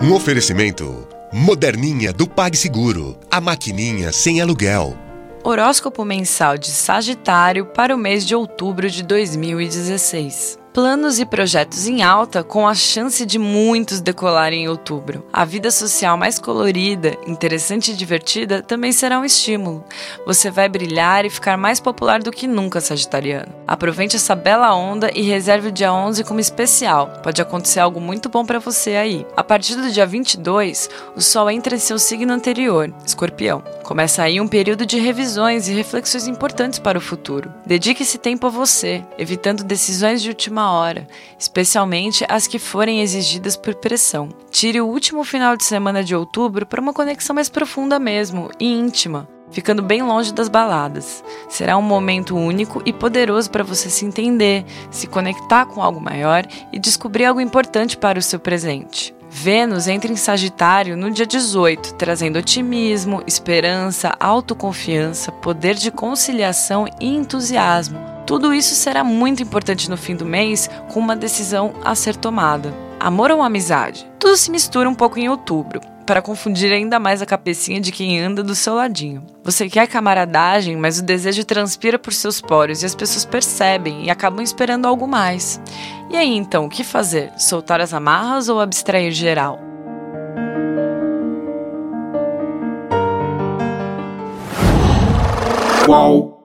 Um oferecimento. Moderninha do PagSeguro, a maquininha sem aluguel. Horóscopo mensal de Sagitário para o mês de outubro de 2016 planos e projetos em alta com a chance de muitos decolarem em outubro. A vida social mais colorida, interessante e divertida também será um estímulo. Você vai brilhar e ficar mais popular do que nunca, Sagitariano. Aproveite essa bela onda e reserve o dia 11 como especial. Pode acontecer algo muito bom para você aí. A partir do dia 22, o Sol entra em seu signo anterior, Escorpião. Começa aí um período de revisões e reflexões importantes para o futuro. Dedique esse tempo a você, evitando decisões de última hora, especialmente as que forem exigidas por pressão. Tire o último final de semana de outubro para uma conexão mais profunda mesmo e íntima ficando bem longe das baladas. Será um momento único e poderoso para você se entender, se conectar com algo maior e descobrir algo importante para o seu presente. Vênus entra em Sagitário no dia 18, trazendo otimismo, esperança, autoconfiança, poder de conciliação e entusiasmo tudo isso será muito importante no fim do mês com uma decisão a ser tomada. Amor ou amizade? Tudo se mistura um pouco em outubro, para confundir ainda mais a cabecinha de quem anda do seu ladinho. Você quer camaradagem, mas o desejo transpira por seus poros e as pessoas percebem e acabam esperando algo mais. E aí então, o que fazer? Soltar as amarras ou abstrair geral? Qual?